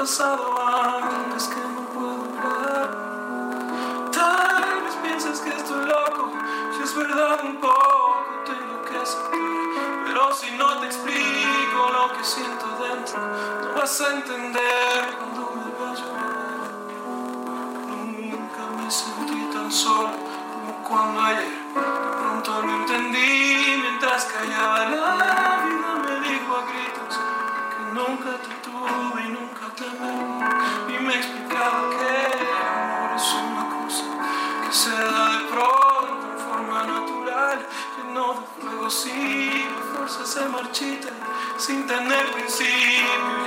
Pasado antes que no puedo hablar. Tal vez pienses que estoy loco, si es verdad un poco tengo que sentir, pero si no te explico lo que siento dentro, no vas a entender tener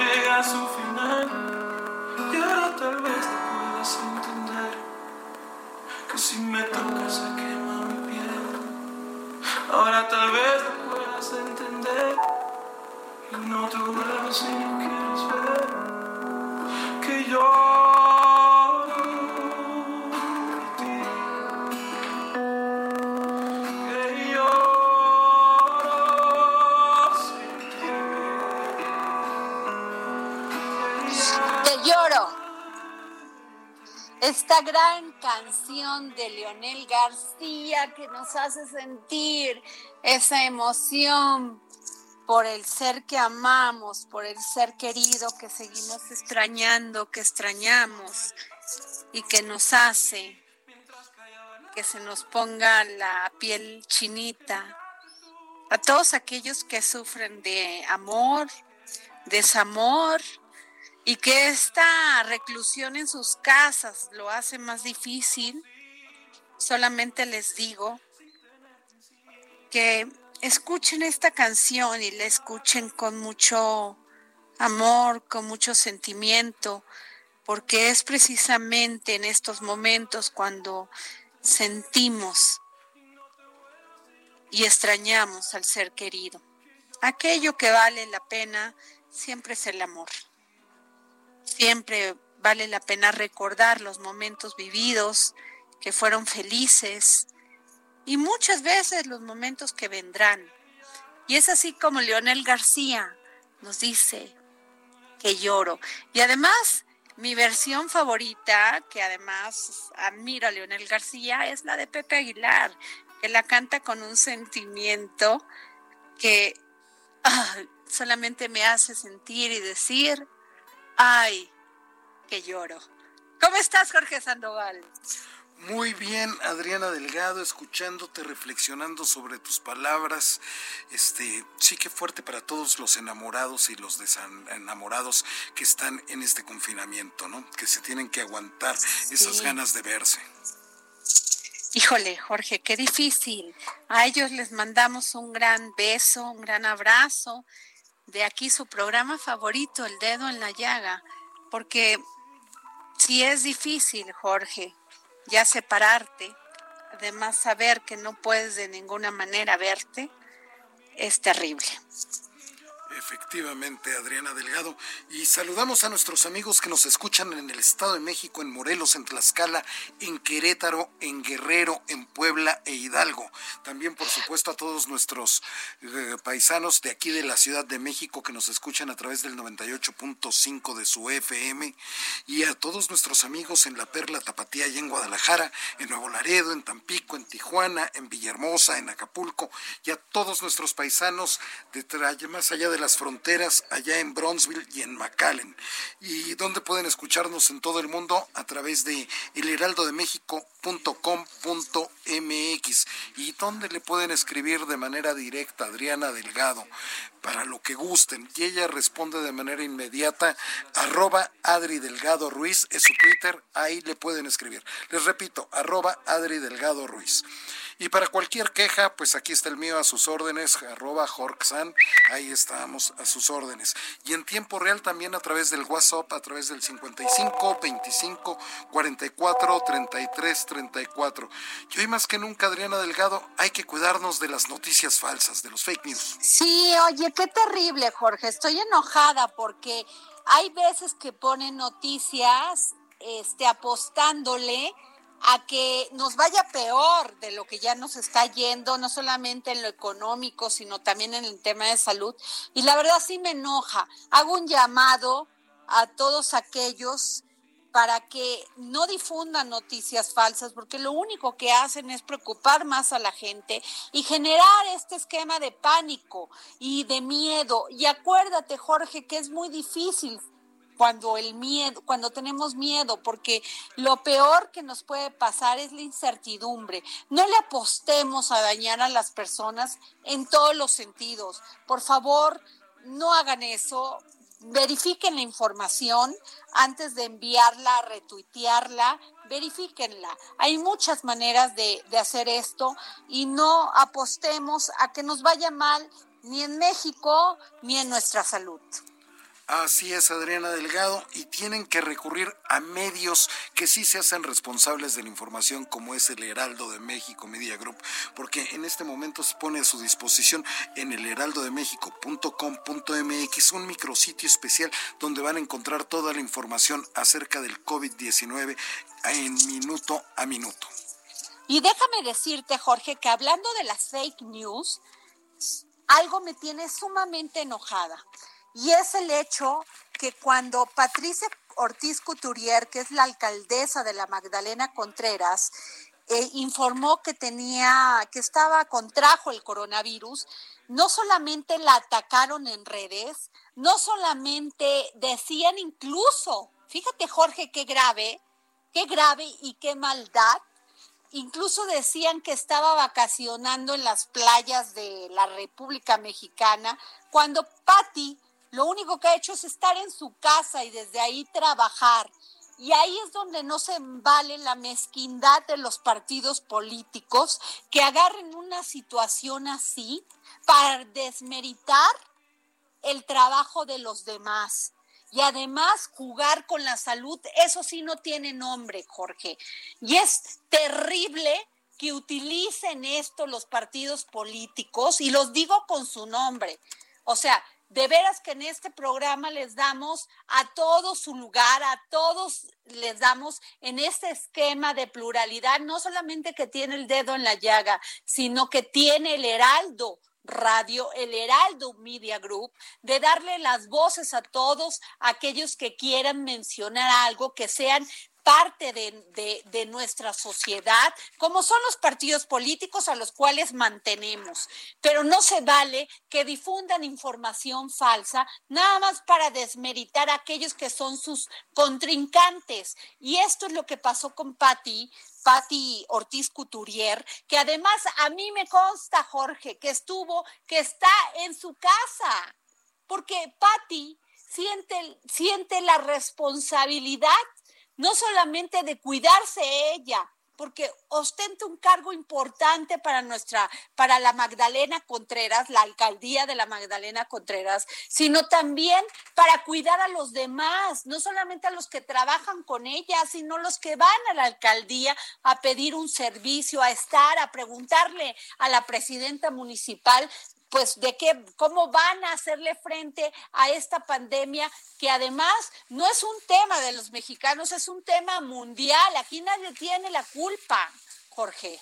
Gran canción de Leonel García que nos hace sentir esa emoción por el ser que amamos, por el ser querido que seguimos extrañando, que extrañamos y que nos hace que se nos ponga la piel chinita. A todos aquellos que sufren de amor, desamor, y que esta reclusión en sus casas lo hace más difícil, solamente les digo que escuchen esta canción y la escuchen con mucho amor, con mucho sentimiento, porque es precisamente en estos momentos cuando sentimos y extrañamos al ser querido. Aquello que vale la pena siempre es el amor. Siempre vale la pena recordar los momentos vividos que fueron felices y muchas veces los momentos que vendrán. Y es así como Leonel García nos dice que lloro. Y además, mi versión favorita, que además admiro a Leonel García, es la de Pepe Aguilar, que la canta con un sentimiento que ah, solamente me hace sentir y decir, ay, que lloro. ¿Cómo estás, Jorge Sandoval? Muy bien, Adriana Delgado, escuchándote, reflexionando sobre tus palabras. Este, sí que fuerte para todos los enamorados y los desenamorados que están en este confinamiento, ¿no? Que se tienen que aguantar esas ganas de verse. Híjole, Jorge, qué difícil. A ellos les mandamos un gran beso, un gran abrazo. De aquí su programa favorito, El Dedo en la Llaga, porque si es difícil, Jorge, ya separarte, además saber que no puedes de ninguna manera verte, es terrible. Efectivamente, Adriana Delgado. Y saludamos a nuestros amigos que nos escuchan en el Estado de México, en Morelos, en Tlaxcala, en Querétaro, en Guerrero, en Puebla e Hidalgo. También, por supuesto, a todos nuestros eh, paisanos de aquí de la Ciudad de México que nos escuchan a través del 98.5 de su FM. Y a todos nuestros amigos en La Perla, Tapatía y en Guadalajara, en Nuevo Laredo, en Tampico, en Tijuana, en Villahermosa, en Acapulco. Y a todos nuestros paisanos de más allá de las fronteras allá en Bronzeville y en McAllen. Y donde pueden escucharnos en todo el mundo a través de elheraldodemexico.com.mx y donde le pueden escribir de manera directa Adriana Delgado para lo que gusten. Y ella responde de manera inmediata, arroba Adri Delgado Ruiz, es su Twitter, ahí le pueden escribir. Les repito, arroba Adri Delgado Ruiz. Y para cualquier queja, pues aquí está el mío a sus órdenes, arroba Jorksan, ahí estamos a sus órdenes. Y en tiempo real también a través del WhatsApp, a través del 55 25 44 33 34. Y hoy más que nunca, Adriana Delgado, hay que cuidarnos de las noticias falsas, de los fake news. Sí, oye, qué terrible, Jorge. Estoy enojada porque hay veces que ponen noticias este, apostándole a que nos vaya peor de lo que ya nos está yendo, no solamente en lo económico, sino también en el tema de salud. Y la verdad sí me enoja. Hago un llamado a todos aquellos para que no difundan noticias falsas, porque lo único que hacen es preocupar más a la gente y generar este esquema de pánico y de miedo. Y acuérdate, Jorge, que es muy difícil cuando el miedo, cuando tenemos miedo, porque lo peor que nos puede pasar es la incertidumbre. No le apostemos a dañar a las personas en todos los sentidos. Por favor, no hagan eso. Verifiquen la información antes de enviarla, retuitearla, verifíquenla. Hay muchas maneras de hacer esto y no apostemos a que nos vaya mal ni en México ni en nuestra salud. Así es, Adriana Delgado, y tienen que recurrir a medios que sí se hacen responsables de la información, como es el Heraldo de México Media Group, porque en este momento se pone a su disposición en el heraldodemexico.com.mx un micrositio especial donde van a encontrar toda la información acerca del COVID-19 en minuto a minuto. Y déjame decirte, Jorge, que hablando de las fake news, algo me tiene sumamente enojada y es el hecho que cuando Patricia Ortiz Couturier, que es la alcaldesa de la Magdalena Contreras, eh, informó que tenía, que estaba, contrajo el coronavirus, no solamente la atacaron en redes, no solamente decían incluso, fíjate Jorge, qué grave, qué grave y qué maldad, incluso decían que estaba vacacionando en las playas de la República Mexicana, cuando Patti lo único que ha hecho es estar en su casa y desde ahí trabajar. Y ahí es donde no se vale la mezquindad de los partidos políticos que agarren una situación así para desmeritar el trabajo de los demás. Y además jugar con la salud, eso sí no tiene nombre, Jorge. Y es terrible que utilicen esto los partidos políticos, y los digo con su nombre. O sea, de veras que en este programa les damos a todos su lugar, a todos les damos en este esquema de pluralidad, no solamente que tiene el dedo en la llaga, sino que tiene el heraldo radio, el Heraldo Media Group, de darle las voces a todos aquellos que quieran mencionar algo, que sean parte de, nuestra sociedad, como son los partidos políticos a los cuales mantenemos. Pero no se vale que difundan información falsa nada más para desmeritar a aquellos que son sus contrincantes. Y esto es lo que pasó con Patti, Patti Ortiz Couturier, que además a mí me consta, Jorge, que estuvo, que está en su casa, porque Patti siente, siente la responsabilidad no solamente de cuidarse ella, porque ostenta un cargo importante para nuestra, para la Magdalena Contreras, la alcaldía de la Magdalena Contreras, sino también para cuidar a los demás, no solamente a los que trabajan con ella, sino los que van a la alcaldía a pedir un servicio, a estar, a preguntarle a la presidenta municipal pues de qué, cómo van a hacerle frente a esta pandemia que además no es un tema de los mexicanos, es un tema mundial. Aquí nadie tiene la culpa, Jorge.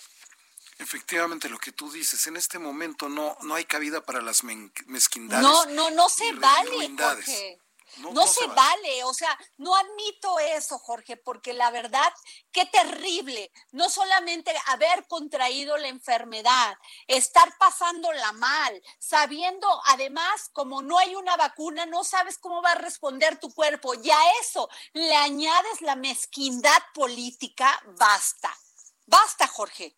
Efectivamente, lo que tú dices, en este momento no, no hay cabida para las mezquindades. No, no, no se vale, Jorge. No, se, vale. o sea, no admito eso, Jorge, porque la verdad, qué terrible, no solamente haber contraído la enfermedad, estar pasándola mal, sabiendo además, como no hay una vacuna, no sabes cómo va a responder tu cuerpo, y a eso le añades la mezquindad política, basta, basta, Jorge.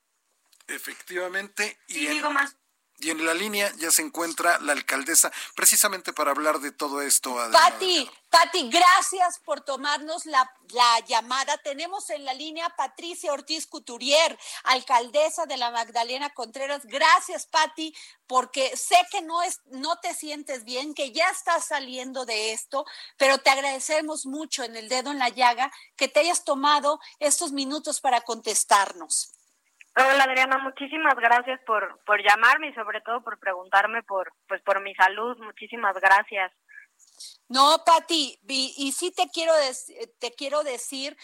Efectivamente. Y digo más y en la línea ya se encuentra la alcaldesa, precisamente para hablar de todo esto. Pati, Pati, gracias por tomarnos la, la, llamada. Tenemos en la línea Patricia Ortiz Couturier, alcaldesa de la Magdalena Contreras. Gracias, Pati, porque sé que no, es, no te sientes bien, que ya estás saliendo de esto, pero te agradecemos mucho en el dedo en la llaga que te hayas tomado estos minutos para contestarnos. Hola Adriana, muchísimas gracias por, por llamarme y sobre todo por preguntarme por, pues por mi salud. Muchísimas gracias. No, Pati, y, y, sí te quiero, te quiero decir,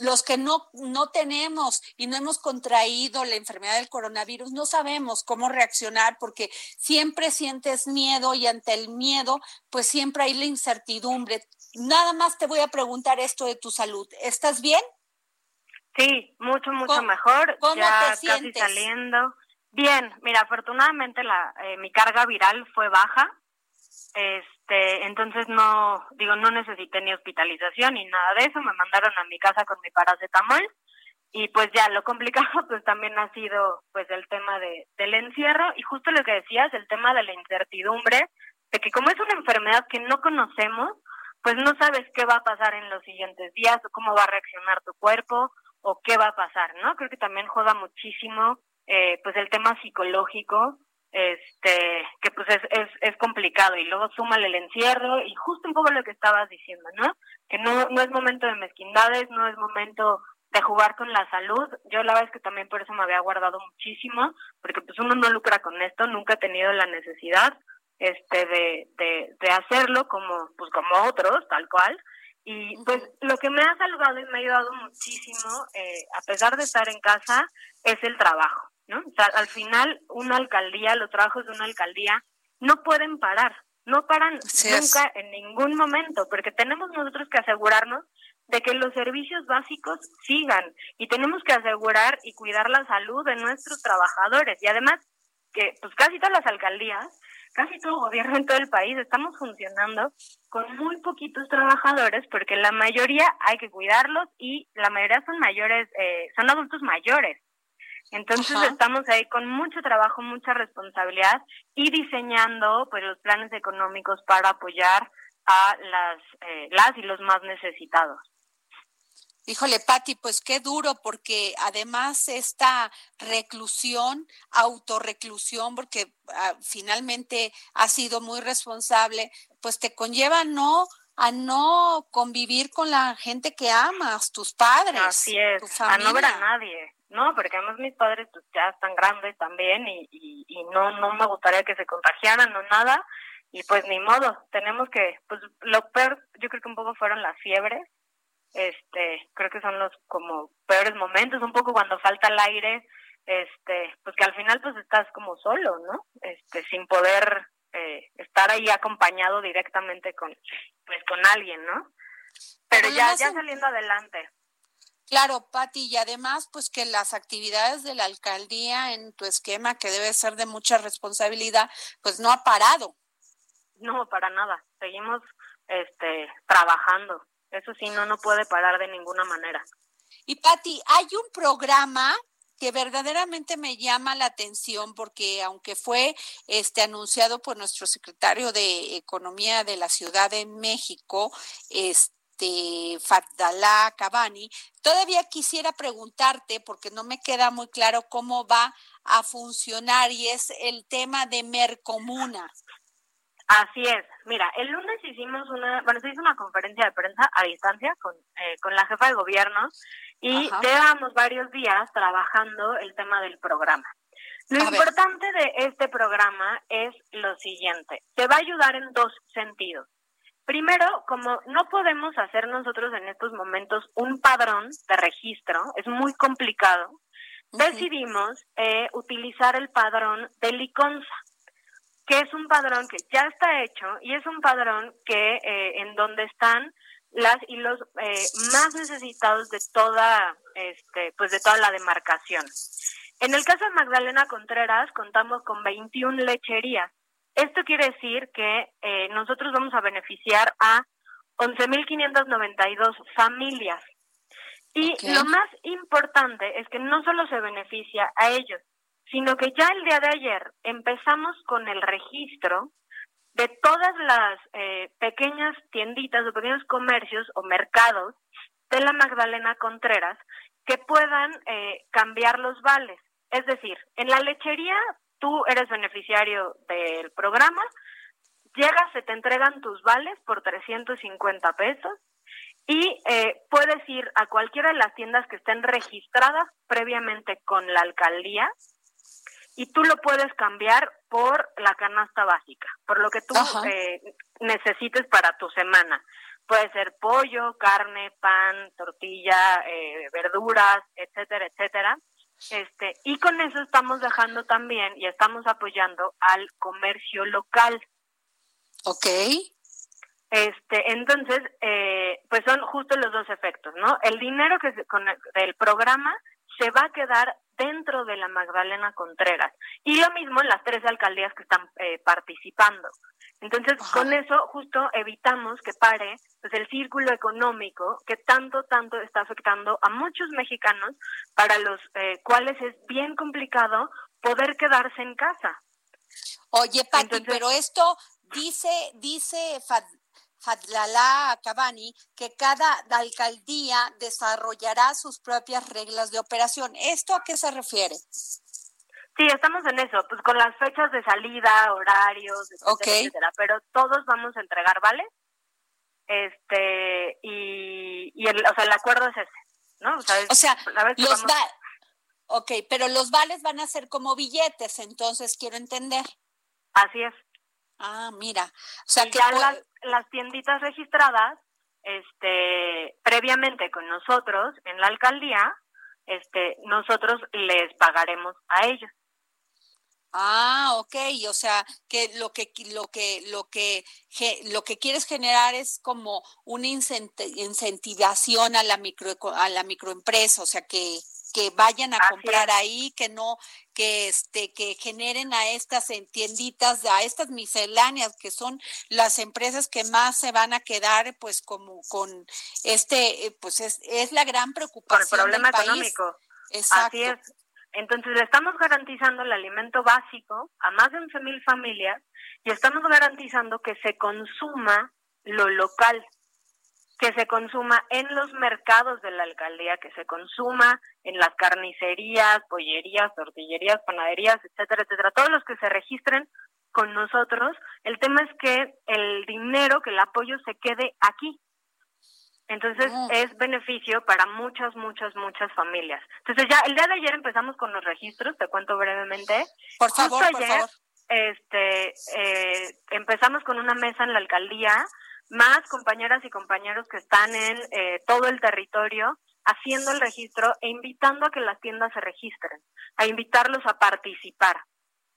los que no, no tenemos y no hemos contraído la enfermedad del coronavirus, no sabemos cómo reaccionar porque siempre sientes miedo y ante el miedo, pues siempre hay la incertidumbre. Nada más te voy a preguntar esto de tu salud. ¿Estás bien? Sí, mucho, mucho mejor. ya casi saliendo. Bien, mira, afortunadamente la, eh, mi carga viral fue baja. Este, entonces no, digo, no necesité ni hospitalización ni nada de eso. Me mandaron a mi casa con mi paracetamol. Y pues ya, lo complicado pues también ha sido pues el tema de, del encierro y justo lo que decías, el tema de la incertidumbre, de que como es una enfermedad que no conocemos, pues no sabes qué va a pasar en los siguientes días o cómo va a reaccionar tu cuerpo o qué va a pasar, ¿no? Creo que también juega muchísimo eh, pues el tema psicológico, este, que pues es, es, es complicado y luego súmale el encierro y justo un poco lo que estabas diciendo, ¿no? Que no, no es momento de mezquindades, no es momento de jugar con la salud. Yo la verdad es que también por eso me había guardado muchísimo, porque pues uno no lucra con esto, nunca he tenido la necesidad este de, de, de hacerlo como pues como otros, tal cual, y pues lo que me ha salvado y me ha ayudado muchísimo, eh, a pesar de estar en casa, es el trabajo, ¿no? O sea, al final, una alcaldía, los trabajos de una alcaldía no pueden parar, no paran nunca en ningún momento, porque tenemos nosotros que asegurarnos de que los servicios básicos sigan y tenemos que asegurar y cuidar la salud de nuestros trabajadores. Y además que pues casi todas las alcaldías casi todo gobierno en todo el país estamos funcionando con muy poquitos trabajadores porque la mayoría hay que cuidarlos y la mayoría son mayores, eh, son adultos mayores. Entonces estamos ahí con mucho trabajo, mucha responsabilidad y diseñando pues los planes económicos para apoyar a las, eh, las y los más necesitados. Híjole, Patti, pues qué duro, porque además esta reclusión, autorreclusión, porque ah, finalmente has sido muy responsable, pues te conlleva no a no convivir con la gente que amas, tus padres. Así es, a no ver a nadie. No, porque además mis padres pues, ya están grandes también y, y, y no, no me gustaría que se contagiaran o nada. Y pues ni modo, tenemos que, pues lo peor yo creo que un poco fueron las fiebres este creo que son los como peores momentos un poco cuando falta el aire este pues que al final pues estás como solo no este sin poder eh, estar ahí acompañado directamente con pues con alguien no pero ya ya saliendo adelante Claro, Pati, y además, pues que las actividades de la alcaldía en tu esquema, que debe ser de mucha responsabilidad, pues no ha parado. No, para nada. Seguimos este, trabajando. Eso sí, no, no puede parar de ninguna manera. Y Patti, hay un programa que verdaderamente me llama la atención porque aunque fue este anunciado por nuestro secretario de Economía de la Ciudad de México, este Fadala Cabani. Todavía quisiera preguntarte, porque no me queda muy claro cómo va a funcionar, y es el tema de Mercomuna. Así es. Mira, el lunes hicimos una, bueno, se hizo una conferencia de prensa a distancia con, eh, con la jefa de gobierno y llevamos varios días trabajando el tema del programa. Lo importante de este programa es lo siguiente. Te va a ayudar en dos sentidos. Primero, como no podemos hacer nosotros en estos momentos un padrón de registro, es muy complicado, decidimos eh, utilizar el padrón de Liconza que es un padrón que ya está hecho y es un padrón que eh, en donde están las y los eh, más necesitados de toda este pues de toda la demarcación. En el caso de Magdalena Contreras contamos con 21 lecherías. Esto quiere decir que eh, nosotros vamos a beneficiar a 11.592 familias. Y lo más importante es que no solo se beneficia a ellos, sino que ya el día de ayer empezamos con el registro de todas las eh, pequeñas tienditas o pequeños comercios o mercados de la Magdalena Contreras que puedan eh, cambiar los vales. Es decir, en la lechería tú eres beneficiario del programa, llegas, se te entregan tus vales por 350 pesos y eh, puedes ir a cualquiera de las tiendas que estén registradas previamente con la alcaldía y tú lo puedes cambiar por la canasta básica, por lo que tú eh, necesites para tu semana. Puede ser pollo, carne, pan, tortilla, eh, verduras, etcétera, etcétera. Este, y con eso estamos dejando también y estamos apoyando al comercio local. Ok. Este, entonces, eh, pues son justo los dos efectos, ¿no? El dinero que con el, del programa se va a quedar dentro de la Magdalena Contreras. Y lo mismo en las tres alcaldías que están eh, participando. Entonces, con eso justo evitamos que pare pues, el círculo económico que tanto, tanto está afectando a muchos mexicanos para los eh, cuales es bien complicado poder quedarse en casa. Oye, Pati, pero esto dice, dice Fadlala Cabani que cada alcaldía desarrollará sus propias reglas de operación. ¿Esto a qué se refiere? Sí, estamos en eso, pues con las fechas de salida, horarios, etcétera, pero todos vamos a entregar ¿vale? Este, y, y el, o sea, el acuerdo es ese, ¿no? O sea, o sea los Ok, pero los vales van a ser como billetes, entonces quiero entender. Así es. Ah, mira. O sea, que ya las, las tienditas registradas, este, previamente con nosotros en la alcaldía, este, nosotros les pagaremos a ellos. Ah, ok, o sea, que lo que lo que lo que lo que quieres generar es como una incentivación a la micro a la microempresa, o sea, que que vayan a comprar ahí, que no, que este, que generen a estas tienditas, a estas misceláneas, que son las empresas que más se van a quedar, pues como con este, eh, pues es, es la gran preocupación. Con el problema económico. Exacto. Así es. Entonces le estamos garantizando el alimento básico a más de 11 mil familias y estamos garantizando que se consuma lo local que se consuma en los mercados de la alcaldía, que se consuma en las carnicerías, pollerías, tortillerías, panaderías, etcétera, etcétera, todos los que se registren con nosotros. El tema es que el dinero, que el apoyo se quede aquí. Entonces mm. es beneficio para muchas, muchas, muchas familias. Entonces ya el día de ayer empezamos con los registros, te cuento brevemente. Por favor, por favor. Este, eh, empezamos con una mesa en la alcaldía más compañeras y compañeros que están en eh, todo el territorio haciendo el registro e invitando a que las tiendas se registren, a invitarlos a participar.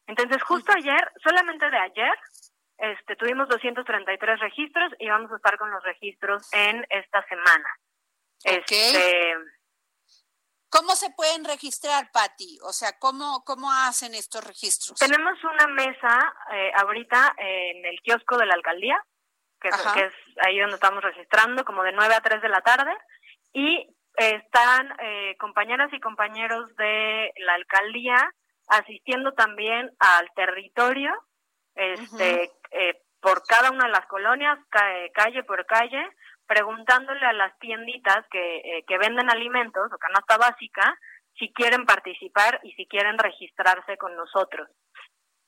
Entonces, justo ayer, solamente de ayer, este, tuvimos 233 registros y vamos a estar con los registros en esta semana. Este, ¿Cómo se pueden registrar, Patti? O sea, ¿cómo, ¿cómo hacen estos registros? Tenemos una mesa eh, ahorita en el kiosco de la alcaldía que es, ahí donde estamos registrando, como de 9 a 3 de la tarde, y están eh, compañeras y compañeros de la alcaldía asistiendo también al territorio, este, eh, por cada una de las colonias, calle por calle, preguntándole a las tienditas que, eh, que venden alimentos o canasta básica si quieren participar y si quieren registrarse con nosotros.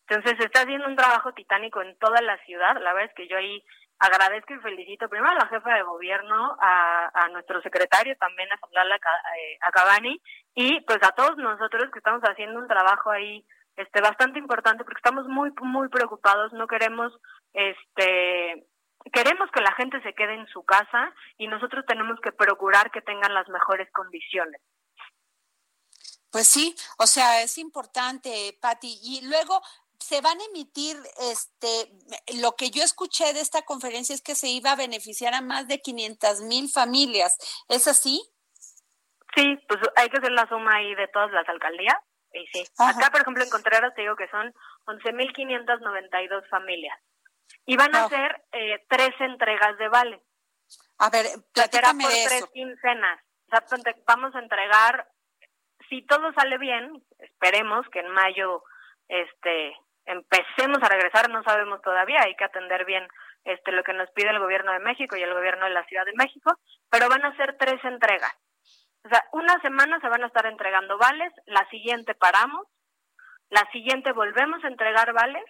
Entonces se está haciendo un trabajo titánico en toda la ciudad. La verdad es que yo ahí agradezco y felicito primero a la jefa de gobierno, a, a nuestro secretario también, a Lala eh, a Cabani, y pues a todos nosotros que estamos haciendo un trabajo ahí este bastante importante porque estamos muy muy preocupados, no queremos este queremos que la gente se quede en su casa y nosotros tenemos que procurar que tengan las mejores condiciones. Pues sí, o sea, es importante, Patti. Y luego se van a emitir, este, lo que yo escuché de esta conferencia es que se iba a beneficiar a más de 500 mil familias. ¿Es así? Sí, pues hay que hacer la suma ahí de todas las alcaldías. Y sí. Acá, por ejemplo, en Contreras te digo que son 11.592 familias. Y van a ser eh, tres entregas de vale. A ver, platícame por tres quincenas. O sea, vamos a entregar, si todo sale bien, esperemos que en mayo este empecemos a regresar, no sabemos todavía, hay que atender bien este lo que nos pide el gobierno de México y el gobierno de la Ciudad de México, pero van a ser tres entregas. O sea, una semana se van a estar entregando vales, la siguiente paramos, la siguiente volvemos a entregar vales,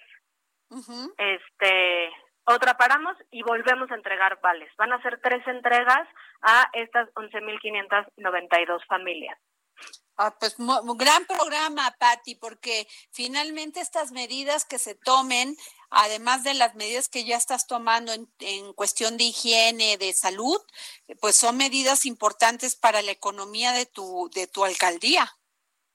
este, otra paramos y volvemos a entregar vales. Van a ser tres entregas a estas 11.592 familias. Ah, pues un gran programa, Patti, porque finalmente estas medidas que se tomen, además de las medidas que ya estás tomando en, en, cuestión de higiene, de salud, pues son medidas importantes para la economía de tu, de tu alcaldía.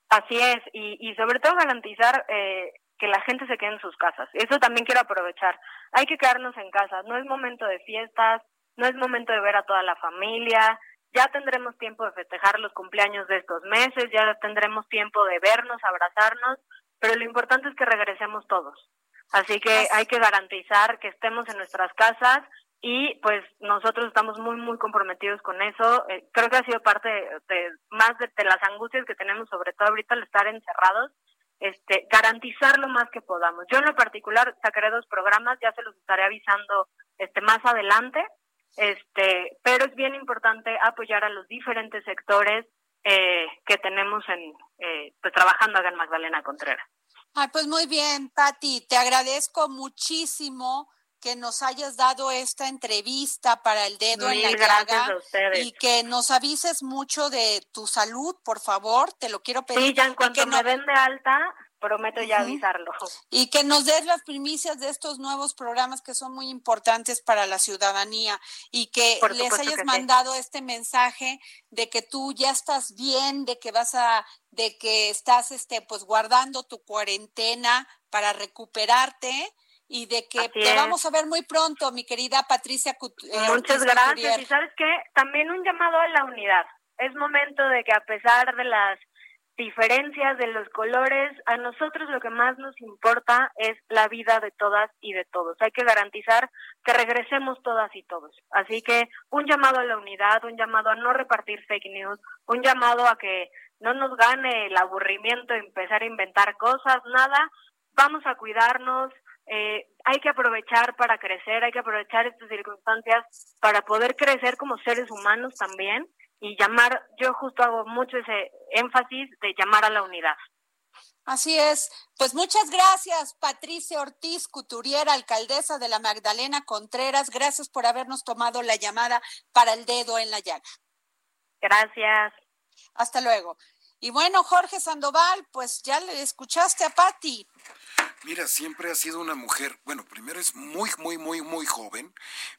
Así es, y, y sobre todo garantizar eh, que la gente se quede en sus casas. Eso también quiero aprovechar. Hay que quedarnos en casa, no es momento de fiestas, no es momento de ver a toda la familia, ya tendremos tiempo de festejar los cumpleaños de estos meses, ya tendremos tiempo de vernos, abrazarnos, pero lo importante es que regresemos todos. Así que hay que garantizar que estemos en nuestras casas y pues nosotros estamos muy, muy comprometidos con eso. Eh, creo que ha sido parte de, más de, las angustias que tenemos, sobre todo ahorita al estar encerrados, este, garantizar lo más que podamos. Yo en lo particular sacaré dos programas, ya se los estaré avisando este, más adelante, este, pero es bien importante apoyar a los diferentes sectores eh, que tenemos en eh, pues trabajando acá en Magdalena Contreras. Ay, pues muy bien, Patti, te agradezco muchísimo que nos hayas dado esta entrevista para el dedo en la llaga y que nos avises mucho de tu salud, por favor, te lo quiero pedir. Sí, ya en cuanto me den de alta, prometo ya avisarlo. Y que nos des las primicias de estos nuevos programas que son muy importantes para la ciudadanía y que les hayas mandado este mensaje de que tú ya estás bien, de que vas a, de que estás este pues guardando tu cuarentena para recuperarte y de que te vamos a ver muy pronto, mi querida Patricia. Eh, Muchas gracias. Y sabes qué, también un llamado a la unidad. Es momento de que a pesar de las diferencias de los colores, a nosotros lo que más nos importa es la vida de todas y de todos. Hay que garantizar que regresemos todas y todos. Así que un llamado a la unidad, un llamado a no repartir fake news, un llamado a que no nos gane el aburrimiento de empezar a inventar cosas, nada. Vamos a cuidarnos, eh, hay que aprovechar para crecer, hay que aprovechar estas circunstancias para poder crecer como seres humanos también y llamar, yo justo hago mucho ese énfasis de llamar a la unidad. Así es. Pues muchas gracias, Patricia Ortiz Couturier, alcaldesa de la Magdalena Contreras. Gracias por habernos tomado la llamada para el dedo en la llaga. Gracias. Hasta luego. Y bueno, Jorge Sandoval, pues ya le escuchaste a Patti. Mira, siempre ha sido una mujer, bueno, primero es muy, muy, muy, muy joven,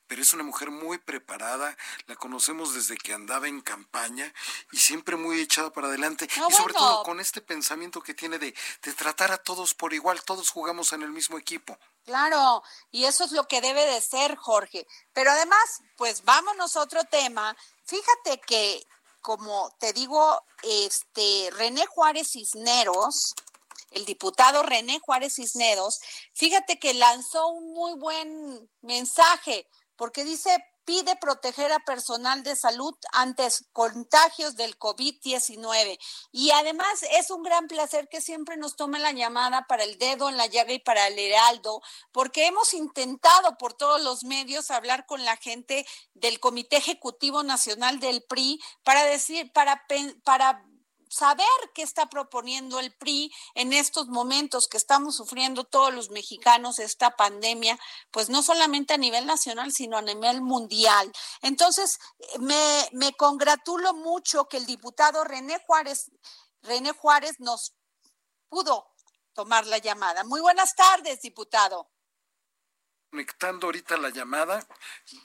pero es una mujer muy preparada, la conocemos desde que andaba en campaña y siempre muy echada para adelante ah, y sobre todo con este pensamiento que tiene de, de tratar a todos por igual, todos jugamos en el mismo equipo. Claro, y eso es lo que debe de ser, Jorge. Pero además, pues vámonos a otro tema. Fíjate que, como te digo, este René Juárez Cisneros, el diputado René Juárez Cisneros, fíjate que lanzó un muy buen mensaje, porque dice, pide proteger a personal de salud ante contagios del COVID-19. Y además es un gran placer que siempre nos tome la llamada para el dedo en la llaga y para el heraldo, porque hemos intentado por todos los medios hablar con la gente del Comité Ejecutivo Nacional del PRI para decir, para, para saber qué está proponiendo el PRI en estos momentos que estamos sufriendo todos los mexicanos esta pandemia, pues no solamente a nivel nacional, sino a nivel mundial. Entonces, me, me congratulo mucho que el diputado René Juárez, René Juárez nos pudo tomar la llamada. Muy buenas tardes, diputado conectando ahorita la llamada.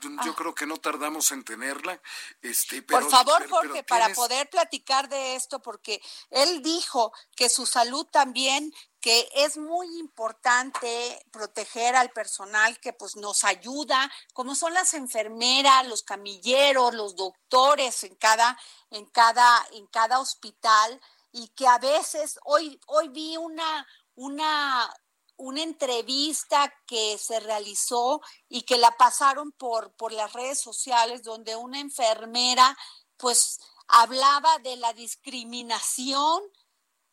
Yo ah. creo que no tardamos en tenerla. Este, Por favor, Jorge, para poder platicar de esto, porque él dijo que su salud también, que es muy importante proteger al personal que pues nos ayuda, como son las enfermeras, los camilleros, los doctores en cada, en cada, en cada hospital, y que a veces hoy, hoy vi una, una una entrevista que se realizó y que la pasaron por, por las redes sociales donde una enfermera pues hablaba de la discriminación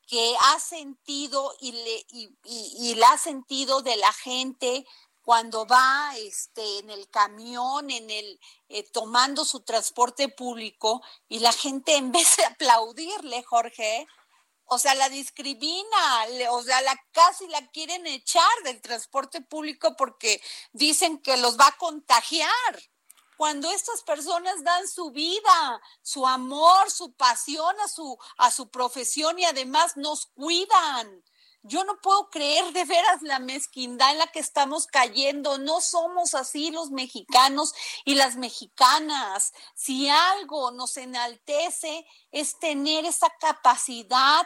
que ha sentido y, le, y, la ha sentido de la gente cuando va este, en el camión, en el, eh, tomando su transporte público y la gente en vez de aplaudirle, Jorge, o sea, la discrimina, o sea, la casi la quieren echar del transporte público porque dicen que los va a contagiar. Cuando estas personas dan su vida, su amor, su pasión a su a su profesión y además nos cuidan. Yo no puedo creer de veras la mezquindad en la que estamos cayendo. No somos así los mexicanos y las mexicanas. Si algo nos enaltece es tener esa capacidad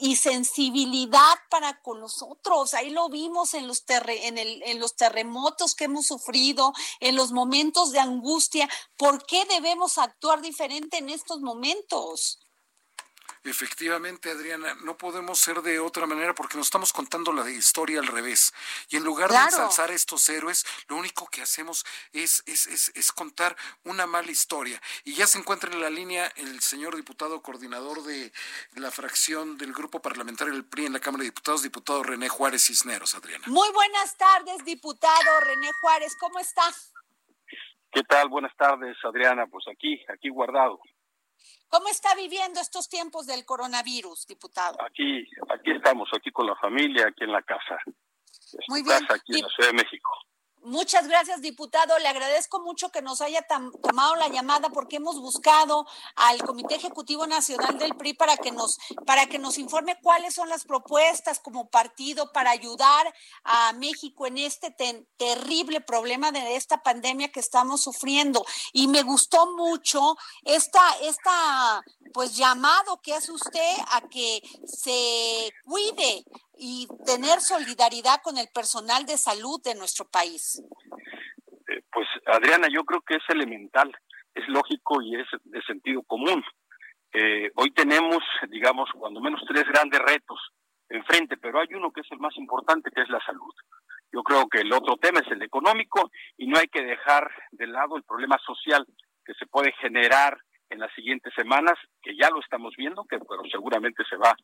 y sensibilidad para con los otros. Ahí lo vimos en los, en, el, en los terremotos que hemos sufrido, en los momentos de angustia. ¿Por qué debemos actuar diferente en estos momentos? Efectivamente, Adriana, no podemos ser de otra manera porque nos estamos contando la historia al revés. Y en lugar de ensalzar a estos héroes, lo único que hacemos es, es, es, es, contar una mala historia. Y ya se encuentra en la línea el señor diputado coordinador de la fracción del grupo parlamentario del PRI en la Cámara de Diputados, diputado René Juárez Cisneros, Adriana. Muy buenas tardes, diputado René Juárez, ¿cómo está? ¿Qué tal? Buenas tardes, Adriana. Pues aquí, aquí guardado. ¿Cómo está viviendo estos tiempos del coronavirus, diputado? Aquí, aquí estamos, aquí con la familia, aquí en la casa. Muy bien. Casa aquí en la Ciudad de México. Muchas gracias, diputado. Le agradezco mucho que nos haya tomado la llamada porque hemos buscado al Comité Ejecutivo Nacional del PRI para que nos para que nos informe cuáles son las propuestas como partido para ayudar a México en este terrible problema de esta pandemia que estamos sufriendo. Y me gustó mucho esta esta pues llamado que hace usted a que se cuide y tener solidaridad con el personal de salud de nuestro país? Eh, pues Adriana, yo creo que es elemental, es lógico y es de sentido común. Eh, hoy tenemos, digamos, cuando menos tres grandes retos enfrente, pero hay uno que es el más importante, que es la salud. Yo creo que el otro tema es el económico y no hay que dejar de lado el problema social que se puede generar en las siguientes semanas, que ya lo estamos viendo, que pero seguramente se va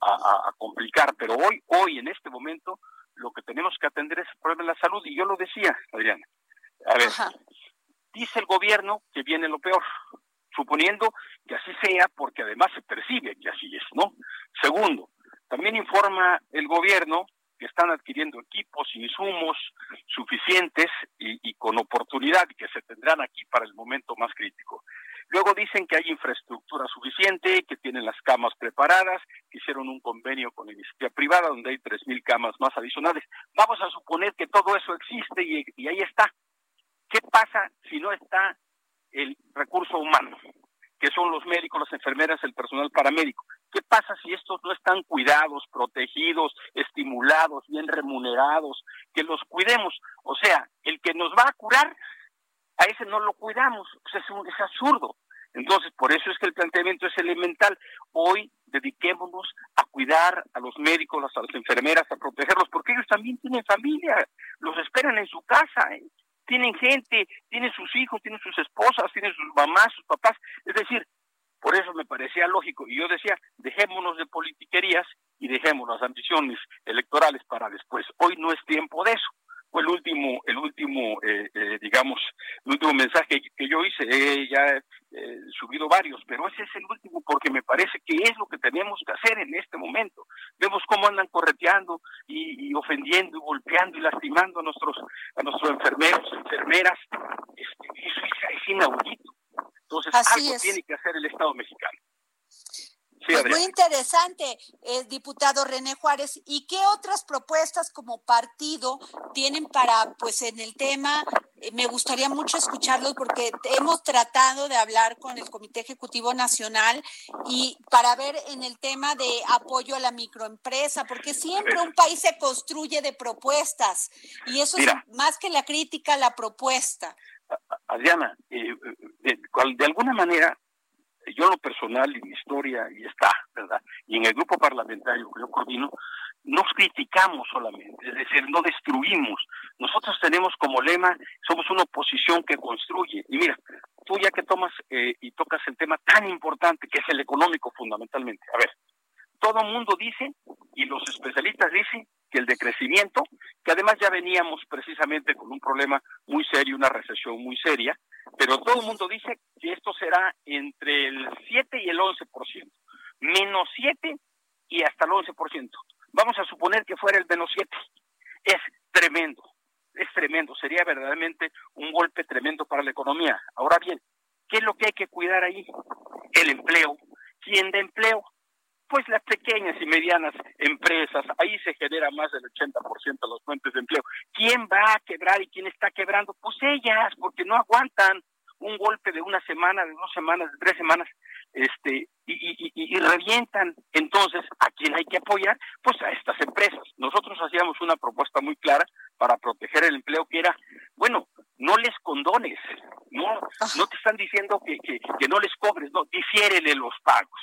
a, complicar. Pero hoy, hoy, en este momento, lo que tenemos que atender es el problema de la salud. Y yo lo decía, Adriana. A ver, dice el gobierno que viene lo peor, suponiendo que así sea, porque además se percibe que así es, ¿no? Segundo, también informa el gobierno que están adquiriendo equipos, insumos suficientes y, y, con oportunidad que se tendrán aquí para el momento más crítico. Luego dicen que hay infraestructura suficiente, que tienen las camas preparadas, que hicieron un convenio con la iniciativa privada donde hay 3.000 camas más adicionales. Vamos a suponer que todo eso existe y, y ahí está. ¿Qué pasa si no está el recurso humano? que son los médicos, las enfermeras, el personal paramédico. ¿Qué pasa si estos no están cuidados, protegidos, estimulados, bien remunerados? Que los cuidemos. O sea, el que nos va a curar a ese no lo cuidamos, es, es absurdo. Entonces, por eso es que el planteamiento es elemental. Hoy dediquémonos a cuidar a los médicos, a las enfermeras, a protegerlos, porque ellos también tienen familia, los esperan en su casa. ¿eh? tienen gente, tienen sus hijos, tienen sus esposas, tienen sus mamás, sus papás. Es decir, por eso me parecía lógico. Y yo decía, dejémonos de politiquerías y dejemos las ambiciones electorales para después. Hoy no es tiempo de eso fue el último, el último, eh, eh, digamos, el último mensaje que yo hice. He ya eh, subido varios, pero ese es el último porque me parece que es lo que tenemos que hacer en este momento. Vemos cómo andan correteando y, ofendiendo y golpeando y lastimando a nuestros, a nuestros enfermeros, enfermeras. Este, eso es, inaudito. Entonces, algo tiene que hacer el Estado mexicano. Pues muy interesante, eh, diputado René Juárez. ¿Y qué otras propuestas como partido tienen para, pues en el tema, eh, me gustaría mucho escucharlos porque hemos tratado de hablar con el Comité Ejecutivo Nacional y para ver en el tema de apoyo a la microempresa, porque siempre un país se construye de propuestas y eso es más que la crítica, la propuesta. Adriana, eh, de alguna manera yo lo personal y mi historia, y está, ¿verdad? Y en el grupo parlamentario que yo coordino, nos criticamos solamente, es decir, no destruimos. Nosotros tenemos como lema, somos una oposición que construye. Y mira, tú ya que tomas eh, y tocas el tema tan importante que es el económico fundamentalmente. A ver, todo el mundo dice, y los especialistas dicen, que el decrecimiento, que además ya veníamos precisamente con un problema muy serio, una recesión muy seria, pero todo el mundo dice que esto será entre el 7 y el 11%, menos 7 y hasta el 11%. Vamos a suponer que fuera el menos 7. Es tremendo, es tremendo, sería verdaderamente un golpe tremendo para la economía. Ahora bien, ¿qué es lo que hay que cuidar ahí? El empleo. ¿Quién da empleo? Pues las pequeñas y medianas empresas, ahí se genera más del 80% de los fuentes de empleo. ¿Quién va a quebrar y quién está quebrando? Pues ellas, porque no aguantan un golpe de una semana, de dos semanas, de tres semanas, este, y, y, revientan. Entonces, ¿a quién hay que apoyar? Pues a estas empresas. Nosotros hacíamos una propuesta muy clara para proteger el empleo que era, bueno, no les condones, no, no te están diciendo que, que, que no les cobres, no, difiérele los pagos,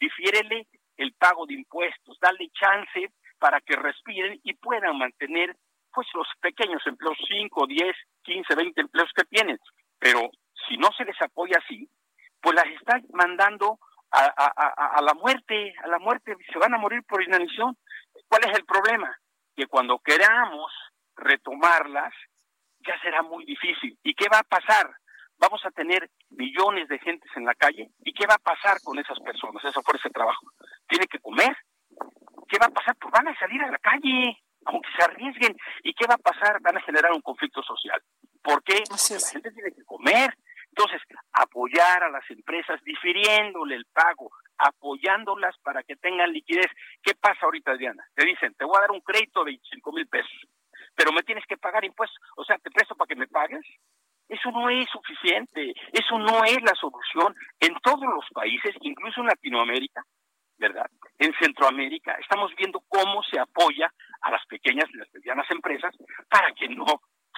difiérele el pago de impuestos, darle chance para que respiren y puedan mantener pues los pequeños empleos, 5, 10, 15, 20 empleos que tienen. Pero si no se les apoya así, pues las están mandando a, la muerte, a la muerte, se van a morir por inanición. ¿Cuál es el problema? Que cuando queramos retomarlas, ya será muy difícil. ¿Y qué va a pasar? Vamos a tener millones de gentes en la calle. ¿Y qué va a pasar con esas personas, esa fuerza de trabajo? Tiene que comer. ¿Qué va a pasar? Pues van a salir a la calle, aunque se arriesguen. ¿Y qué va a pasar? Van a generar un conflicto social. ¿Por qué? Porque la gente tiene que comer. Entonces, apoyar a las empresas difiriéndole el pago, apoyándolas para que tengan liquidez. ¿Qué pasa ahorita, Diana? Te dicen, te voy a dar un crédito de 25 mil pesos, pero me tienes que pagar impuestos. O sea, te presto para que me pagues. Eso no es suficiente, eso no es la solución. En todos los países, incluso en Latinoamérica, ¿verdad? En Centroamérica estamos viendo cómo se apoya a las pequeñas y las medianas empresas para que no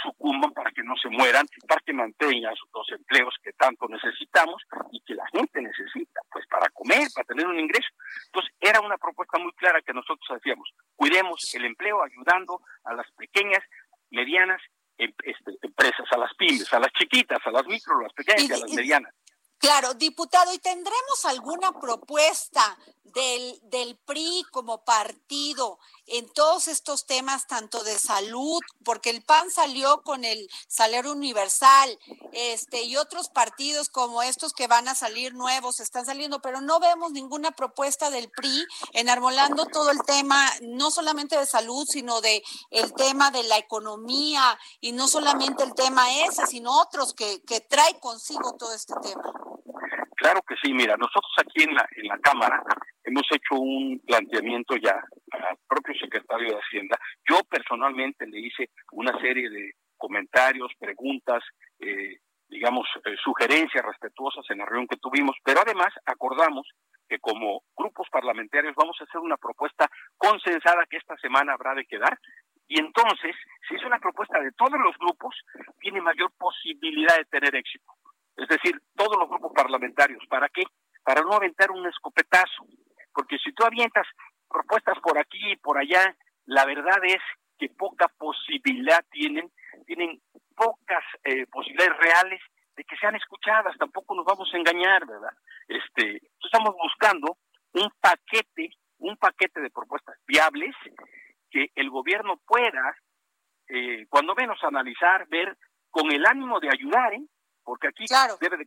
sucumban, para que no se mueran, para que mantengan los empleos que tanto necesitamos y que la gente necesita, pues para comer, para tener un ingreso. Entonces, era una propuesta muy clara que nosotros hacíamos. Cuidemos el empleo ayudando a las pequeñas, medianas em, este, empresas, a las pymes, a las chiquitas, a las micro, a las pequeñas y a las medianas. Claro, diputado, ¿y tendremos alguna propuesta del, del PRI como partido en todos estos temas, tanto de salud, porque el PAN salió con el salario universal, este, y otros partidos como estos que van a salir nuevos están saliendo, pero no vemos ninguna propuesta del PRI enarmolando todo el tema, no solamente de salud, sino de el tema de la economía, y no solamente el tema ese, sino otros que, que trae consigo todo este tema. Claro que sí, mira, nosotros aquí en la, en la Cámara hemos hecho un planteamiento ya al propio secretario de Hacienda. Yo personalmente le hice una serie de comentarios, preguntas, eh, digamos, eh, sugerencias respetuosas en la reunión que tuvimos, pero además acordamos que como grupos parlamentarios vamos a hacer una propuesta consensada que esta semana habrá de quedar. Y entonces, si es una propuesta de todos los grupos, tiene mayor posibilidad de tener éxito. Es decir, todos los grupos parlamentarios. ¿Para qué? Para no aventar un escopetazo. Porque si tú avientas propuestas por aquí y por allá, la verdad es que poca posibilidad tienen, tienen pocas eh, posibilidades reales de que sean escuchadas, tampoco nos vamos a engañar, ¿verdad? Este, estamos buscando un paquete, un paquete de propuestas viables que el gobierno pueda, eh, cuando menos analizar, ver con el ánimo de ayudar, ¿eh? Porque aquí debe de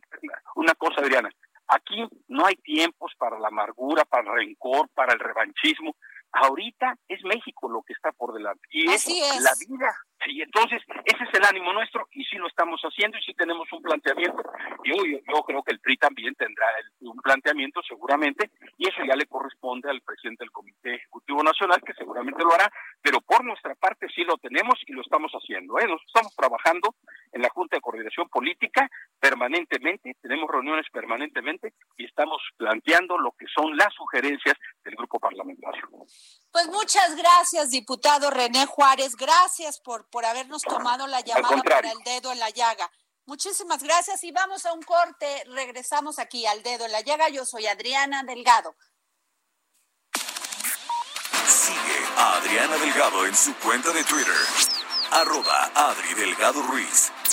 una cosa, Adriana, aquí no hay tiempos para la amargura, para el rencor, para el revanchismo. Ahorita es México lo que está por delante y es, la vida. Y entonces ese es el ánimo nuestro y sí lo estamos haciendo y sí tenemos un planteamiento. Yo, yo, creo que el PRI también tendrá un planteamiento seguramente y eso ya le corresponde al presidente del Comité Ejecutivo Nacional que seguramente lo hará, pero por nuestra parte sí lo tenemos y lo estamos haciendo. ¿eh? Nos estamos trabajando en la Junta de Coordinación Política permanentemente, tenemos reuniones permanentemente y estamos planteando lo que son las sugerencias del grupo parlamentario. Pues muchas gracias, diputado René Juárez. Gracias por, por habernos tomado la llamada para el dedo en la llaga. Muchísimas gracias y vamos a un corte. Regresamos aquí al dedo en la llaga. Yo soy Adriana Delgado. Sigue a Adriana Delgado en su cuenta de Twitter arroba Adri Delgado Ruiz.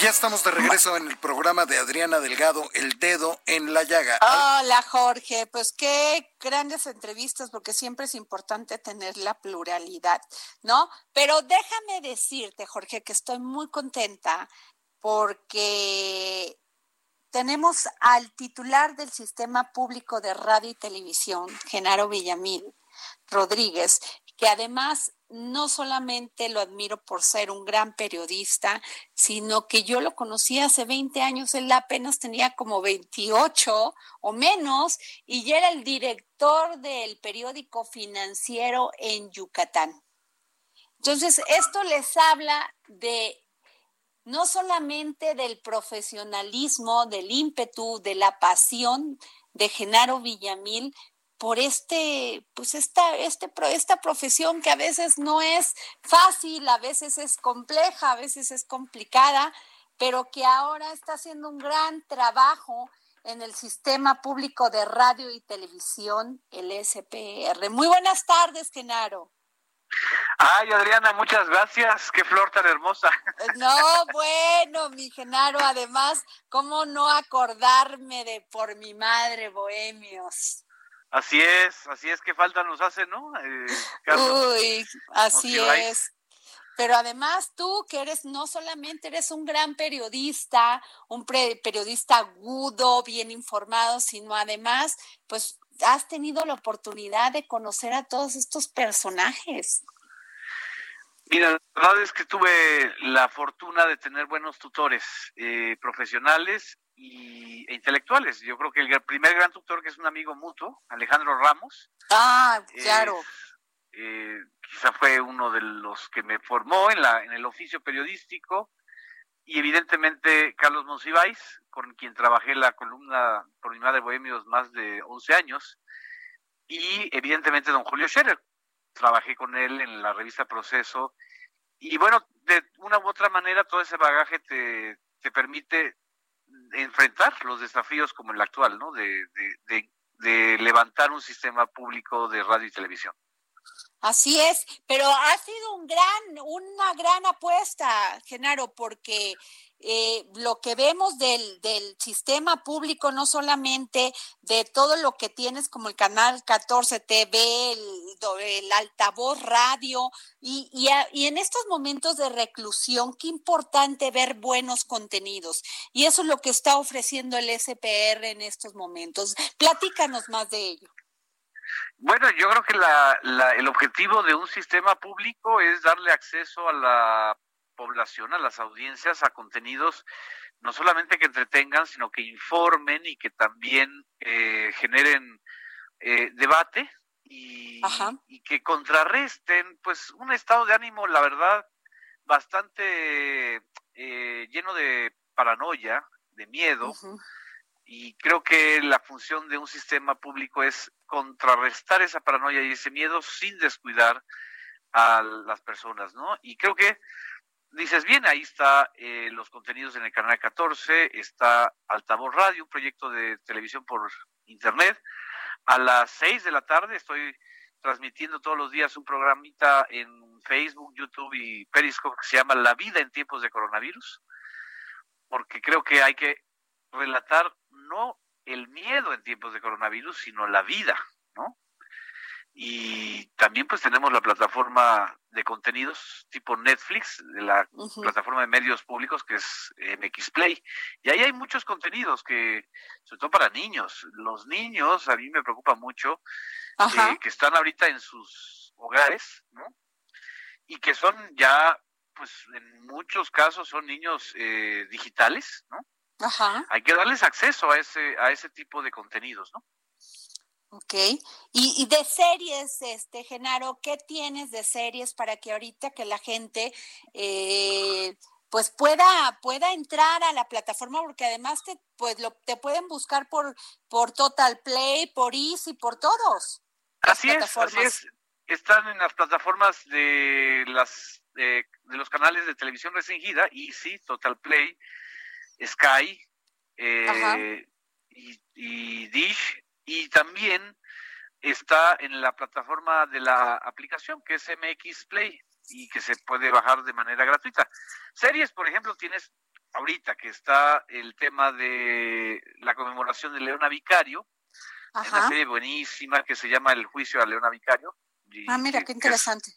Ya estamos de regreso en el programa de Adriana Delgado, El Dedo en la Llaga. Hola Jorge, pues qué grandes entrevistas porque siempre es importante tener la pluralidad, ¿no? Pero déjame decirte, Jorge, que estoy muy contenta porque tenemos al titular del Sistema Público de Radio y Televisión, Genaro Villamil Rodríguez, que además no solamente lo admiro por ser un gran periodista, sino que yo lo conocí hace 20 años, él apenas tenía como 28 o menos y ya era el director del periódico financiero en Yucatán. Entonces, esto les habla de no solamente del profesionalismo, del ímpetu, de la pasión de Genaro Villamil, por este, pues esta, este, esta profesión que a veces no es fácil, a veces es compleja, a veces es complicada, pero que ahora está haciendo un gran trabajo en el sistema público de radio y televisión, el SPR. Muy buenas tardes, Genaro. Ay, Adriana, muchas gracias. Qué flor tan hermosa. No, bueno, mi Genaro, además, ¿cómo no acordarme de por mi madre, Bohemios? Así es, así es que falta nos hace, ¿no? Eh, Uy, así es. Pero además tú que eres no solamente eres un gran periodista, un periodista agudo, bien informado, sino además, pues has tenido la oportunidad de conocer a todos estos personajes. Mira, la verdad es que tuve la fortuna de tener buenos tutores eh, profesionales y, e intelectuales. Yo creo que el primer gran tutor, que es un amigo mutuo, Alejandro Ramos. Ah, claro. Eh, quizá fue uno de los que me formó en, la, en el oficio periodístico. Y evidentemente Carlos Monsiváis, con quien trabajé la columna por mi madre Bohemios más de 11 años. Y evidentemente don Julio Scherer. Trabajé con él en la revista Proceso. Y bueno, de una u otra manera todo ese bagaje te, te permite enfrentar los desafíos como el actual, ¿no? De, de, levantar un sistema público de radio y televisión. Así es, pero ha sido un gran, una gran apuesta, Genaro, porque eh, lo que vemos del, del, sistema público, no solamente de todo lo que tienes como el canal 14 TV, el, altavoz radio, y, y, en estos momentos de reclusión, qué importante ver buenos contenidos. Y eso es lo que está ofreciendo el SPR en estos momentos. Platícanos más de ello. Bueno, yo creo que la, el objetivo de un sistema público es darle acceso a la población, a las audiencias, a contenidos no solamente que entretengan, sino que informen y que también eh, generen eh, debate y, y que contrarresten pues un estado de ánimo, la verdad, bastante eh, lleno de paranoia, de miedo, y creo que la función de un sistema público es contrarrestar esa paranoia y ese miedo sin descuidar a las personas, ¿no? Y creo que dices bien, ahí está eh, los contenidos en el canal 14, está Altavoz Radio, un proyecto de televisión por internet. A las 6 de la tarde estoy transmitiendo todos los días un programita en Facebook, YouTube y Periscope que se llama La vida en tiempos de coronavirus, porque creo que hay que relatar no el miedo en tiempos de coronavirus, sino la vida, ¿no? Y también pues tenemos la plataforma de contenidos tipo Netflix, de la plataforma de medios públicos que es MX Play. Y ahí hay muchos contenidos que, sobre todo para niños, los niños a mí me preocupa mucho, eh, que están ahorita en sus hogares, ¿no? Y que son ya, pues en muchos casos son niños eh, digitales, ¿no? Ajá. Hay que darles acceso a ese, a ese tipo de contenidos, ¿no? Ok. Y, de series, este, Genaro, ¿qué tienes de series para que ahorita que la gente eh, pues pueda, pueda entrar a la plataforma? Porque además te, pues lo, te pueden buscar por, por Total Play, por Easy, por todos. Así es, así es. Están en las plataformas de las de los canales de televisión restringida, Easy, Total Play, Sky eh, y, y Dish y también está en la plataforma de la aplicación que es MX Play y que se puede bajar de manera gratuita. Series, por ejemplo, tienes ahorita que está el tema de la conmemoración de Leona Vicario, una serie buenísima que se llama El juicio a Leona Vicario. ah, mira, qué interesante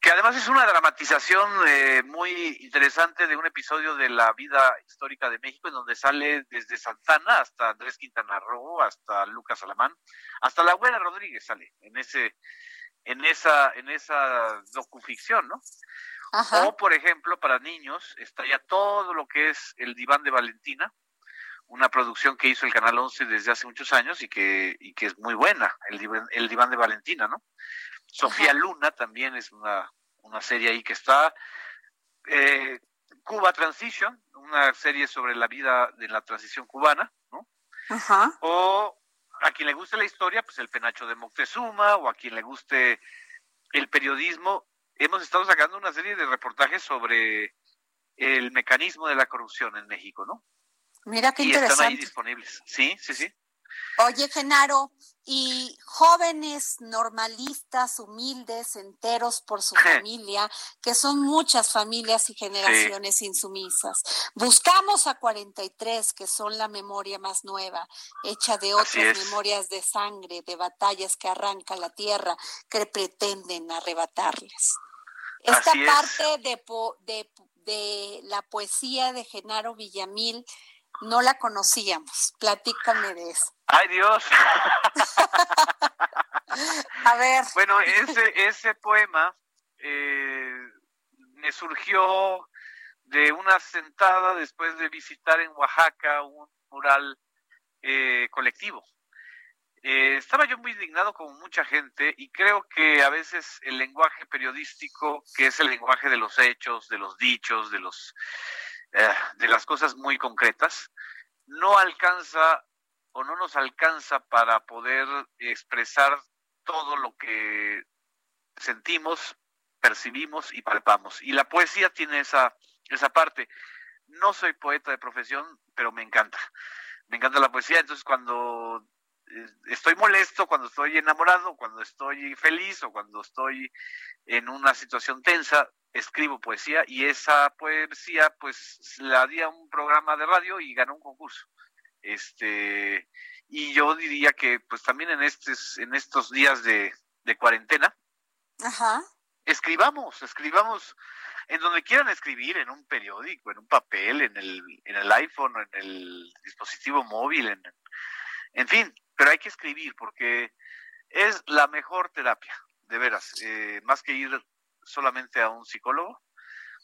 que además es una dramatización eh, muy interesante de un episodio de la vida histórica de México, en donde sale desde Santana hasta Andrés Quintana Roo, hasta Lucas Alamán, hasta la abuela Rodríguez sale en ese, en esa, en esa docuficción, ¿no? O, por ejemplo, para niños, está ya todo lo que es el diván de Valentina, una producción que hizo el Canal 11 desde hace muchos años y que, y que es muy buena, el el diván de Valentina, ¿no? Sofía Luna también es una, una serie ahí que está. Eh, Cuba Transition, una serie sobre la vida de la transición cubana, ¿no? Ajá. O a quien le guste la historia, pues el penacho de Moctezuma, o a quien le guste el periodismo, hemos estado sacando una serie de reportajes sobre el mecanismo de la corrupción en México, ¿no? Mira qué interesante. Están ahí disponibles. Sí, sí, sí. Oye, Genaro, y jóvenes normalistas, humildes, enteros por su familia, que son muchas familias y generaciones insumisas. Buscamos a 43, que son la memoria más nueva, hecha de otras memorias de sangre, de batallas que arranca la tierra, que pretenden arrebatarles. Esta parte de, de, de la poesía de Genaro Villamil no la conocíamos. Platícame de eso. Ay Dios. A ver. Bueno, ese, ese poema eh, me surgió de una sentada después de visitar en Oaxaca un mural eh, colectivo. Eh, estaba yo muy indignado como mucha gente y creo que a veces el lenguaje periodístico, que es el lenguaje de los hechos, de los dichos, de los eh, de las cosas muy concretas, no alcanza o no nos alcanza para poder expresar todo lo que sentimos, percibimos y palpamos. Y la poesía tiene esa, esa parte. No soy poeta de profesión, pero me encanta. Me encanta la poesía, entonces cuando eh, estoy molesto, cuando estoy enamorado, cuando estoy feliz o cuando estoy en una situación tensa, escribo poesía y esa poesía pues la di a un programa de radio y ganó un concurso. Este, y yo diría que pues también en estos, en estos días de, cuarentena, escribamos, escribamos en donde quieran escribir, en un periódico, en un papel, en el, en el iPhone, en el dispositivo móvil, en, en fin, pero hay que escribir porque es la mejor terapia, de veras, eh, más que ir solamente a un psicólogo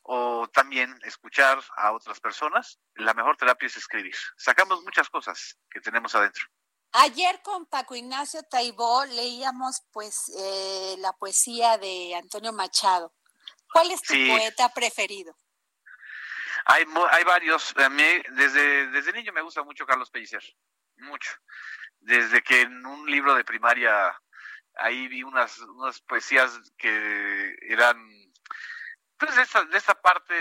o también escuchar a otras personas, la mejor terapia es escribir. Sacamos muchas cosas que tenemos adentro. Ayer con Paco Ignacio Taibó leíamos pues eh, la poesía de Antonio Machado. ¿Cuál es tu poeta preferido? Hay, hay varios. A mí, desde, desde niño me gusta mucho Carlos Pellicer. Mucho. Desde que en un libro de primaria ahí vi unas, unas poesías que eran pues de esta, de esta parte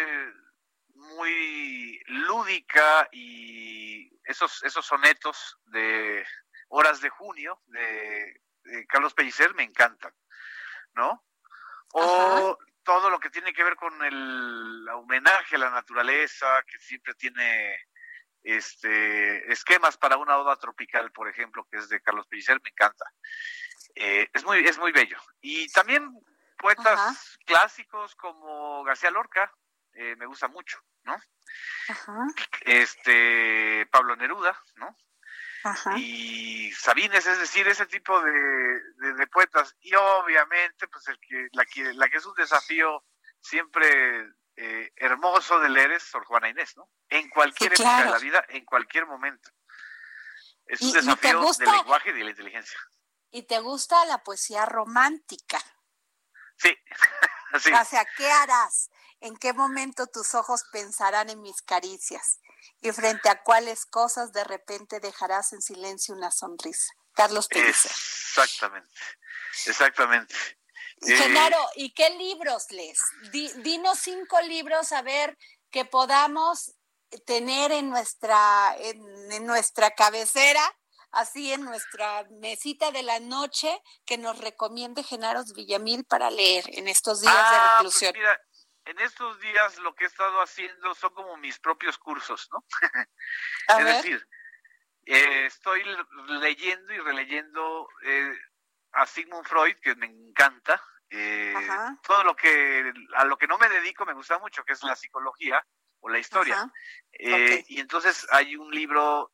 muy lúdica y esos, esos sonetos de Horas de Junio de, Carlos Pellicer me encantan, ¿no? O todo lo que tiene que ver con el homenaje a la naturaleza, que siempre tiene este esquemas para una oda tropical, por ejemplo, que es de Carlos Pellicer, me encanta. Eh, es muy es muy bello. Y también poetas clásicos como García Lorca, eh, me gusta mucho, ¿no? Este Pablo Neruda, ¿no? y Sabines, es decir, ese tipo de, poetas. Y obviamente, pues el que, la, que, la que es un desafío siempre eh, hermoso de leer es Sor Juana Inés, ¿no? En cualquier época de la vida, en cualquier momento. Es un desafío del lenguaje y de la inteligencia. ¿Y te gusta la poesía romántica? Sí, sí. O sea, ¿qué harás? ¿En qué momento tus ojos pensarán en mis caricias? y frente a cuáles cosas de repente dejarás en silencio una sonrisa. Carlos Pérez. Exactamente, exactamente. Genaro, ¿y qué libros lees? dinos cinco libros a ver que podamos tener en nuestra, en, nuestra cabecera, así en nuestra mesita de la noche, que nos recomiende Genaro Villamil para leer en estos días de ah, pues reclusión en estos días lo que he estado haciendo son como mis propios cursos, ¿no? es decir, eh, estoy leyendo y releyendo eh, a Sigmund Freud, que me encanta. Eh, todo lo que a lo que no me dedico me gusta mucho, que es la psicología o la historia. Y entonces hay un libro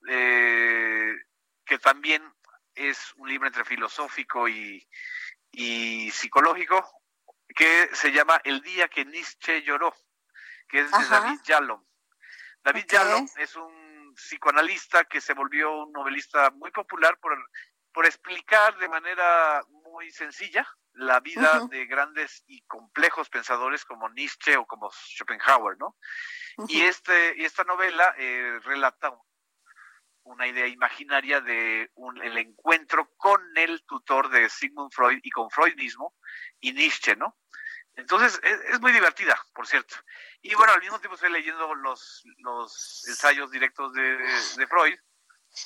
que también es un libro entre filosófico y, y psicológico, que se llama El día que Nietzsche lloró, que es de David Yalom. David Yalom es un psicoanalista que se volvió un novelista muy popular por, por explicar de manera muy sencilla la vida de grandes y complejos pensadores como Nietzsche o como Schopenhauer, ¿no? Y este y esta novela eh, relata una idea imaginaria de un, el encuentro con el tutor de Sigmund Freud y con Freud mismo y Nietzsche, ¿no? Entonces, es, muy divertida, por cierto. Y bueno, al mismo tiempo estoy leyendo los, los ensayos directos de, Freud.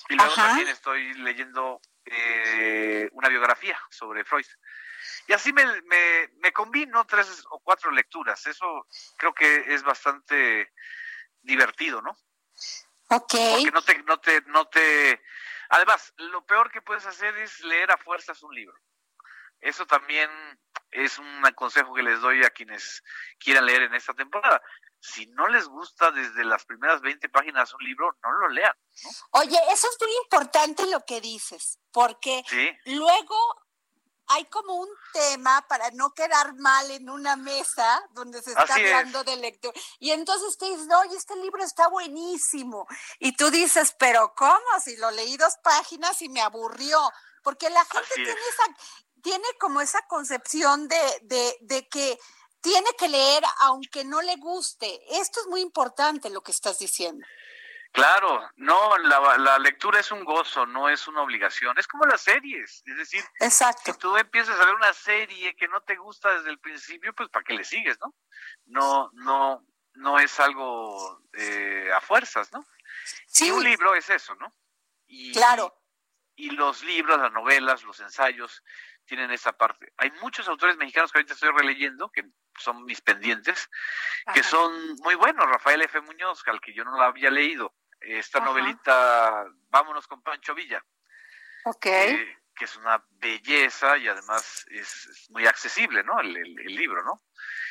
Y luego también estoy leyendo eh, una biografía sobre Freud. Y así me, me, combino tres o cuatro lecturas. Eso creo que es bastante divertido, ¿no? Ok. Porque no te, no te, no te... Además, lo peor que puedes hacer es leer a fuerzas un libro. Eso también es un consejo que les doy a quienes quieran leer en esta temporada. Si no les gusta desde las primeras 20 páginas un libro, no lo lean. Oye, eso es muy importante lo que dices, porque luego hay como un tema para no quedar mal en una mesa donde se está hablando de lectura. Y entonces te dices, oye, este libro está buenísimo. Y tú dices, pero ¿cómo? Si lo leí dos páginas y me aburrió. Porque la gente tiene esa, tiene como esa concepción de, de, de que tiene que leer aunque no le guste. Esto es muy importante lo que estás diciendo. Claro, no, la, la, lectura es un gozo, no es una obligación. Es como las series, es decir, Exacto. si tú empiezas a ver una serie que no te gusta desde el principio, pues para qué le sigues, ¿no? No, no, no es algo eh, a fuerzas, ¿no? Sí. Y un libro es eso, ¿no? Y, claro. Y los libros, las novelas, los ensayos, tienen esa parte. Hay muchos autores mexicanos que ahorita estoy releyendo, que son mis pendientes, que son muy buenos. Rafael F. Muñoz, al que yo no la había leído. Esta novelita, Vámonos con Pancho Villa. Ok. Eh, que es una belleza y además es, muy accesible, ¿no? El, el, libro, ¿no?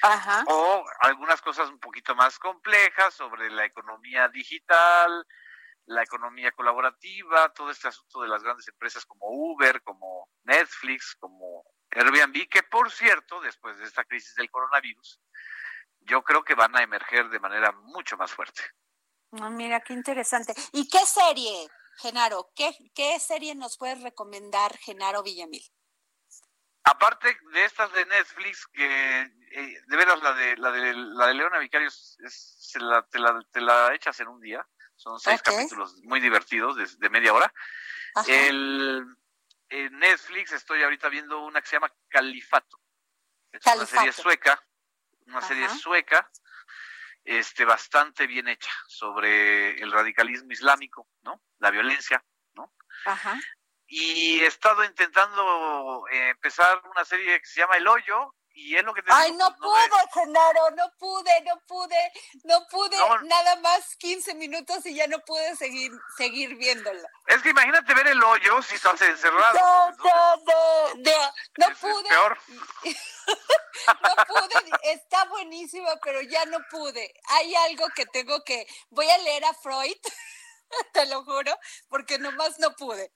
Ajá. O algunas cosas un poquito más complejas sobre la economía digital, la economía colaborativa, todo este asunto de las grandes empresas como Uber, como Netflix, como Airbnb, que por cierto, después de esta crisis del coronavirus, yo creo que van a emerger de manera mucho más fuerte. Mira, qué interesante. ¿Y qué serie Genaro, ¿qué, ¿qué serie nos puedes recomendar, Genaro Villamil? Aparte de estas de Netflix, que eh, de veras la de la de la de Leona Vicario se la, te, la, echas en un día. Son seis capítulos muy divertidos de, media hora. El, en Netflix estoy ahorita viendo una que se llama Califato. Es una serie sueca, una serie sueca, este bastante bien hecha sobre el radicalismo islámico, ¿no? La violencia, ¿no? Ajá y he estado intentando eh, empezar una serie que se llama El Hoyo y es lo que te Ay, no, pude, Genaro, no pude, no pude, no pude, nada más 15 minutos y ya no pude seguir seguir viéndola. Es que imagínate ver el hoyo si estás encerrado. No, no, no, no, no pude. peor. no pude, está buenísima, pero ya no pude. Hay algo que tengo que, voy a leer a Freud, te lo juro, porque nomás no pude.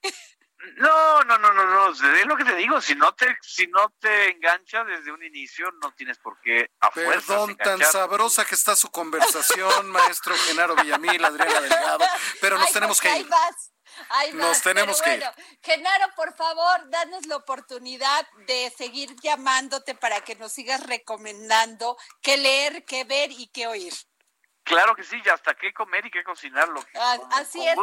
No, no, no, no, no, es lo que te digo, si no te, si no te engancha desde un inicio, no tienes por qué a Perdón, tan sabrosa que está su conversación, maestro Genaro Villamil, Adriana Delgado, pero nos tenemos que ir. Nos tenemos que ir. Genaro, por favor, danos la oportunidad de seguir llamándote para que nos sigas recomendando qué leer, qué ver y qué oír. Claro que sí, ya hasta qué comer y qué cocinar, lo que, ah, así es.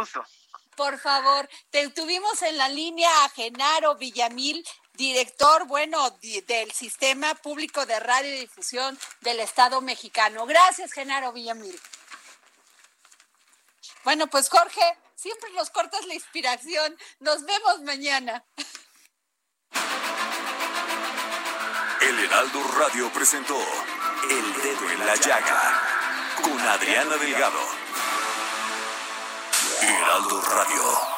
Por favor, te tuvimos en la línea a Genaro Villamil, director, bueno, del Sistema Público de Radiodifusión del Estado mexicano. Gracias, Genaro Villamil. Bueno, pues Jorge, siempre nos cortas la inspiración. Nos vemos mañana. El Heraldo Radio presentó El Dedo en la Llaga con Adriana Delgado. Heraldo Radio.